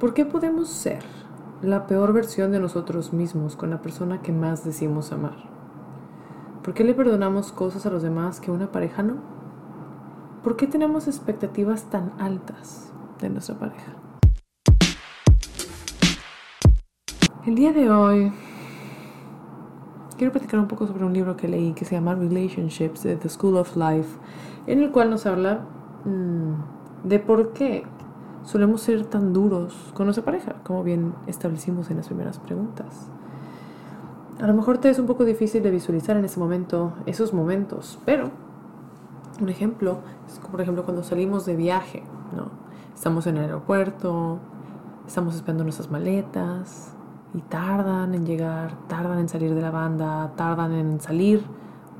¿Por qué podemos ser la peor versión de nosotros mismos con la persona que más decimos amar? ¿Por qué le perdonamos cosas a los demás que una pareja no? ¿Por qué tenemos expectativas tan altas de nuestra pareja? El día de hoy quiero platicar un poco sobre un libro que leí que se llama Relationships The School of Life, en el cual nos habla mm, de por qué solemos ser tan duros con nuestra pareja, como bien establecimos en las primeras preguntas. A lo mejor te es un poco difícil de visualizar en ese momento esos momentos, pero un ejemplo es por ejemplo cuando salimos de viaje, ¿no? Estamos en el aeropuerto, estamos esperando nuestras maletas y tardan en llegar, tardan en salir de la banda, tardan en salir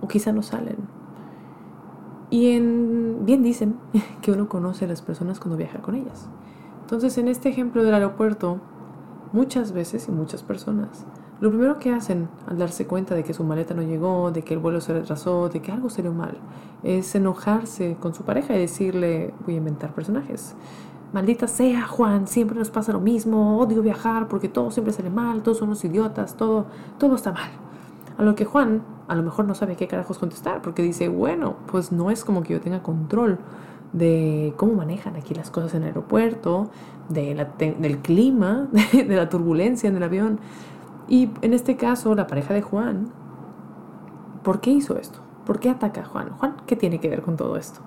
o quizá no salen. Y en, bien dicen que uno conoce a las personas cuando viaja con ellas. Entonces, en este ejemplo del aeropuerto, muchas veces y muchas personas, lo primero que hacen al darse cuenta de que su maleta no llegó, de que el vuelo se retrasó, de que algo salió mal, es enojarse con su pareja y decirle, voy a inventar personajes. Maldita sea, Juan, siempre nos pasa lo mismo, odio viajar porque todo siempre sale mal, todos somos idiotas, todo, todo está mal. A lo que Juan a lo mejor no sabe qué carajos contestar, porque dice, bueno, pues no es como que yo tenga control de cómo manejan aquí las cosas en el aeropuerto, de del clima, de, la turbulencia en el avión. Y en este caso, la pareja de Juan, ¿por qué hizo esto? ¿Por qué ataca a Juan? Juan, ¿qué tiene que ver con todo esto?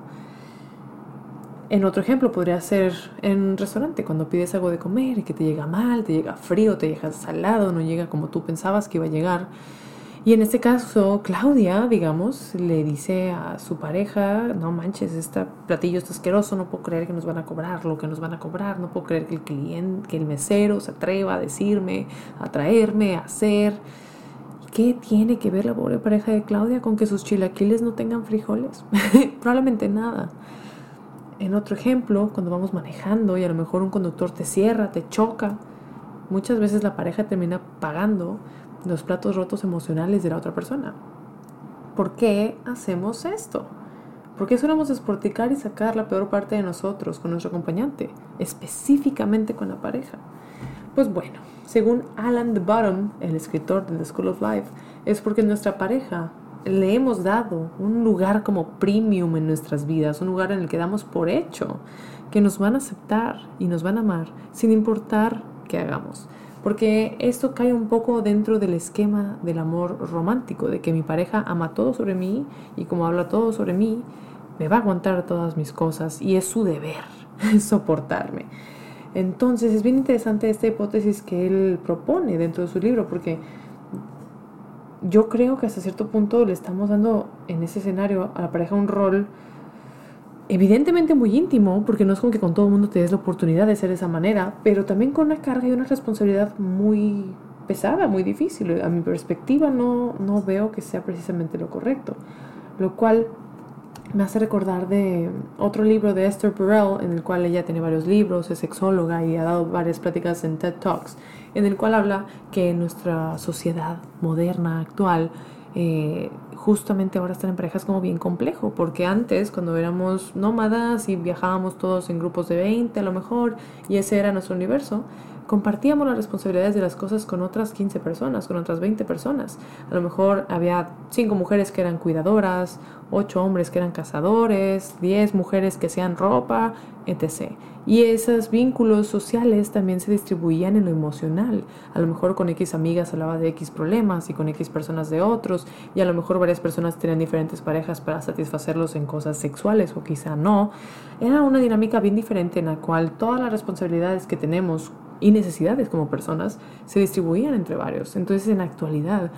En otro ejemplo podría ser en un restaurante, cuando pides algo de comer y que te llega mal, te llega frío, te llega salado, no llega como tú pensabas que iba a llegar y en este caso, Claudia, digamos, le dice a su pareja, no manches, este platillo está asqueroso, no puedo creer que nos van a cobrar lo que nos van a cobrar, no puedo creer que el cliente, que el mesero se atreva a decirme, a traerme, a hacer. ¿Qué tiene que ver la pobre pareja de Claudia con que sus chilaquiles no tengan frijoles? Probablemente nada. En otro ejemplo, cuando vamos manejando y a lo mejor un conductor te cierra, te choca, muchas veces la pareja termina pagando los platos rotos emocionales de la otra persona. ¿Por qué hacemos esto? ¿Por qué solemos desporticar y sacar la peor parte de nosotros con nuestro acompañante, específicamente con la pareja? Pues bueno, según Alan de Bottom, el escritor de The School of Life, es porque nuestra pareja le hemos dado un lugar como premium en nuestras vidas, un lugar en el que damos por hecho que nos van a aceptar y nos van a amar sin importar qué hagamos. Porque esto cae un poco dentro del esquema del amor romántico, de que mi pareja ama todo sobre mí y como habla todo sobre mí, me va a aguantar todas mis cosas y es su deber soportarme. Entonces es bien interesante esta hipótesis que él propone dentro de su libro, porque yo creo que hasta cierto punto le estamos dando en ese escenario a la pareja un rol evidentemente muy íntimo, porque no es como que con todo el mundo te des la oportunidad de ser de esa manera, pero también con una carga y una responsabilidad muy pesada, muy difícil. A mi perspectiva no, no veo que sea precisamente lo correcto, lo cual me hace recordar de otro libro de Esther Perel, en el cual ella tiene varios libros, es sexóloga y ha dado varias pláticas en TED Talks, en el cual habla que nuestra sociedad moderna actual, eh, justamente ahora estar en pareja es como bien complejo, porque antes cuando éramos nómadas y viajábamos todos en grupos de 20 a lo mejor, y ese era nuestro universo, compartíamos las responsabilidades de las cosas con otras 15 personas, con otras 20 personas. A lo mejor había 5 mujeres que eran cuidadoras, 8 hombres que eran cazadores, 10 mujeres que hacían ropa, etc. Y esos vínculos sociales también se distribuían en lo emocional. A lo mejor con X amigas hablaba de X problemas y con X personas de otros, y a lo mejor varias personas tenían diferentes parejas para satisfacerlos en cosas sexuales o quizá no. Era una dinámica bien diferente en la cual todas las responsabilidades que tenemos y necesidades como personas se distribuían entre varios. Entonces en la actualidad,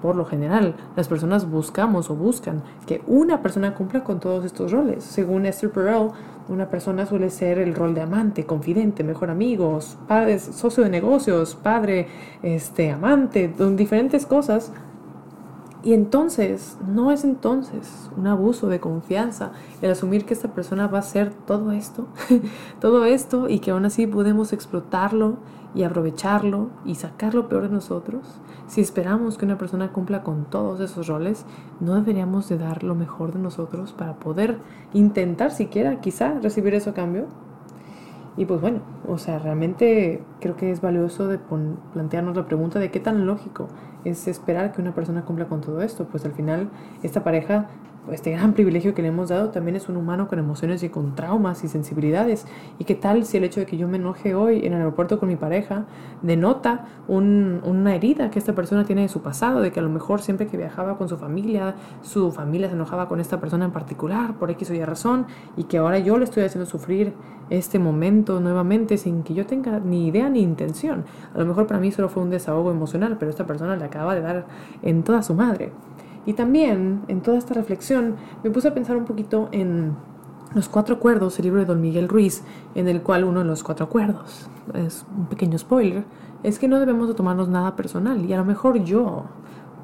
por lo general, las personas buscamos o buscan que una persona cumpla con todos estos roles. Según Esther Perel, una persona suele ser el rol de amante, confidente, mejor amigo, padre, socio de negocios, padre, este, amante, diferentes cosas y entonces, no es entonces un abuso de confianza el asumir que esta persona va a hacer todo esto, todo esto y que aún así podemos explotarlo y aprovecharlo y sacar lo peor de nosotros. Si esperamos que una persona cumpla con todos esos roles, no deberíamos de dar lo mejor de nosotros para poder intentar siquiera quizá recibir eso cambio. Y pues bueno, o sea, realmente creo que es valioso de plantearnos la pregunta de qué tan lógico es esperar que una persona cumpla con todo esto. Pues al final esta pareja este gran privilegio que le hemos dado también es un humano con emociones y con traumas y sensibilidades. ¿Y qué tal si el hecho de que yo me enoje hoy en el aeropuerto con mi pareja denota una herida que esta persona tiene de su pasado, de que a lo mejor siempre que viajaba con su familia, su familia se enojaba con esta persona en particular por X o Y razón y que ahora yo le estoy haciendo sufrir este momento nuevamente sin que yo tenga ni idea ni intención? A lo mejor para mí solo fue un desahogo emocional, pero esta persona le acaba de dar en toda su madre. Y también en toda esta reflexión me puse a pensar un poquito en Los Cuatro Acuerdos, el libro de Don Miguel Ruiz, en el cual uno de los cuatro acuerdos, es un pequeño spoiler, es que no debemos de tomarnos nada personal. Y a lo mejor yo,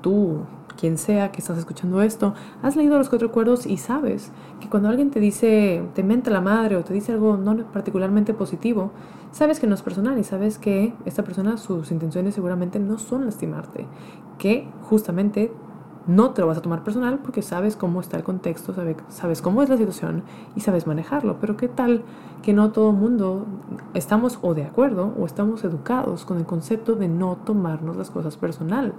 tú, quien sea que estás escuchando esto, has leído los cuatro acuerdos y sabes que cuando alguien te dice, te mente la madre o te dice algo no particularmente positivo, sabes que no es personal y sabes que esta persona, sus intenciones seguramente no son lastimarte, que justamente no te lo vas a tomar personal porque sabes cómo está el contexto, sabes, sabes cómo es la situación y sabes manejarlo. Pero qué tal que no todo mundo estamos o de acuerdo o estamos educados con el concepto de no tomarnos las cosas personal.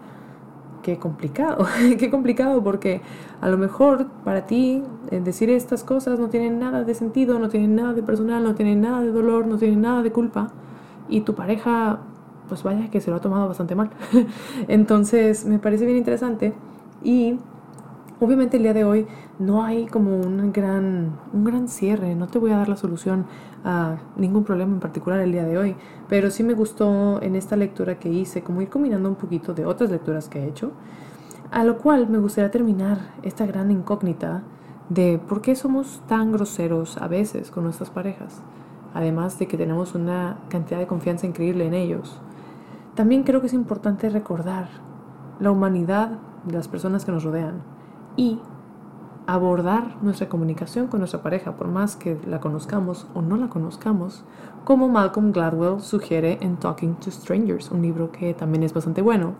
Qué complicado, qué complicado porque a lo mejor para ti eh, decir estas cosas no tienen nada de sentido, no tienen nada de personal, no tienen nada de dolor, no tienen nada de culpa y tu pareja pues vaya que se lo ha tomado bastante mal. Entonces me parece bien interesante y obviamente el día de hoy no hay como un gran, un gran cierre, no te voy a dar la solución a ningún problema en particular el día de hoy, pero sí me gustó en esta lectura que hice como ir combinando un poquito de otras lecturas que he hecho, a lo cual me gustaría terminar esta gran incógnita de por qué somos tan groseros a veces con nuestras parejas, además de que tenemos una cantidad de confianza increíble en ellos. También creo que es importante recordar la humanidad las personas que nos rodean y abordar nuestra comunicación con nuestra pareja, por más que la conozcamos o no la conozcamos, como Malcolm Gladwell sugiere en Talking to Strangers, un libro que también es bastante bueno,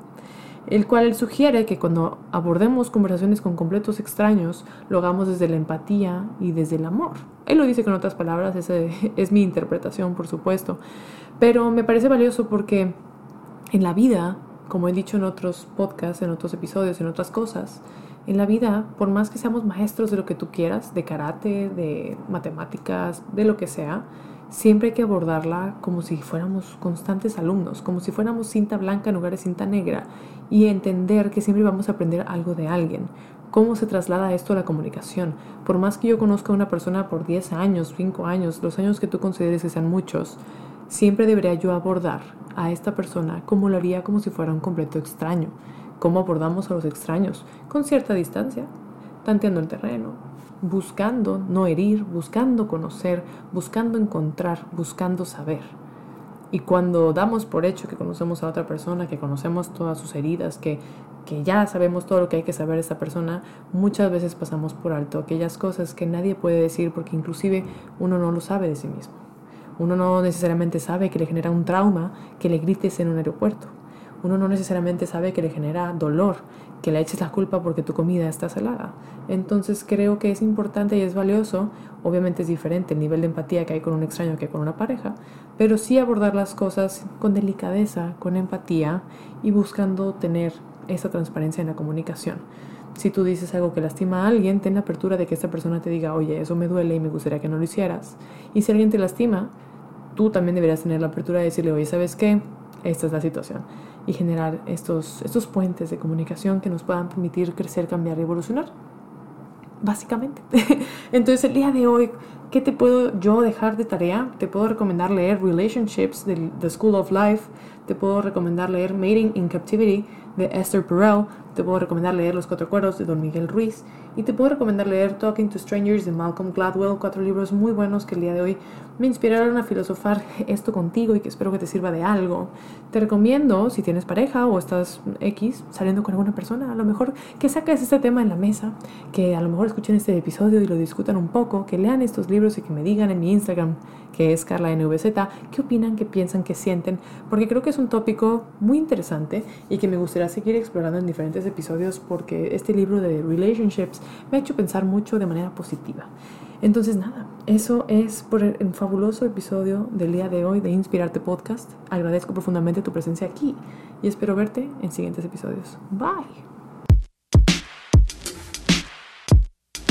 el cual él sugiere que cuando abordemos conversaciones con completos extraños, lo hagamos desde la empatía y desde el amor. Él lo dice con otras palabras, esa es mi interpretación, por supuesto, pero me parece valioso porque en la vida como he dicho en otros podcasts, en otros episodios, en otras cosas, en la vida, por más que seamos maestros de lo que tú quieras, de karate, de matemáticas, de lo que sea, siempre hay que abordarla como si fuéramos constantes alumnos, como si fuéramos cinta blanca en lugar de cinta negra y entender que siempre vamos a aprender algo de alguien. ¿Cómo se traslada esto a la comunicación? Por más que yo conozca a una persona por 10 años, 5 años, los años que tú consideres que sean muchos, siempre debería yo abordar a esta persona como lo haría como si fuera un completo extraño. ¿Cómo abordamos a los extraños? Con cierta distancia, tanteando el terreno, buscando no herir, buscando conocer, buscando encontrar, buscando saber. Y cuando damos por hecho que conocemos a otra persona, que conocemos todas sus heridas, que, que ya sabemos todo lo que hay que saber de esa persona, muchas veces pasamos por alto aquellas cosas que nadie puede decir porque inclusive uno no lo sabe de sí mismo. Uno no necesariamente sabe que le genera un trauma que le grites en un aeropuerto. Uno no necesariamente sabe que le genera dolor que le eches la culpa porque tu comida está salada. Entonces creo que es importante y es valioso, obviamente es diferente el nivel de empatía que hay con un extraño que con una pareja, pero sí abordar las cosas con delicadeza, con empatía y buscando tener esa transparencia en la comunicación. Si tú dices algo que lastima a alguien, ten la apertura de que esta persona te diga, oye, eso me duele y me gustaría que no lo hicieras. Y si alguien te lastima, tú también deberías tener la apertura de decirle, oye, ¿sabes qué? Esta es la situación. Y generar estos, estos puentes de comunicación que nos puedan permitir crecer, cambiar y evolucionar. Básicamente. Entonces el día de hoy, ¿qué te puedo yo dejar de tarea? Te puedo recomendar leer Relationships de The School of Life. Te puedo recomendar leer Mating in Captivity de Esther Perel. Te puedo recomendar leer Los Cuatro Cuerdos de Don Miguel Ruiz. Y te puedo recomendar leer Talking to Strangers de Malcolm Gladwell, cuatro libros muy buenos que el día de hoy me inspiraron a filosofar esto contigo y que espero que te sirva de algo. Te recomiendo, si tienes pareja o estás X, saliendo con alguna persona, a lo mejor que saques este tema en la mesa, que a lo mejor escuchen este episodio y lo discutan un poco, que lean estos libros y que me digan en mi Instagram, es Carla NVZ, qué opinan, qué piensan, qué sienten, porque creo que es un tópico muy interesante y que me gustaría seguir explorando en diferentes episodios porque este libro de relationships me ha hecho pensar mucho de manera positiva. Entonces nada, eso es por el fabuloso episodio del día de hoy de Inspirarte Podcast. Agradezco profundamente tu presencia aquí y espero verte en siguientes episodios. Bye.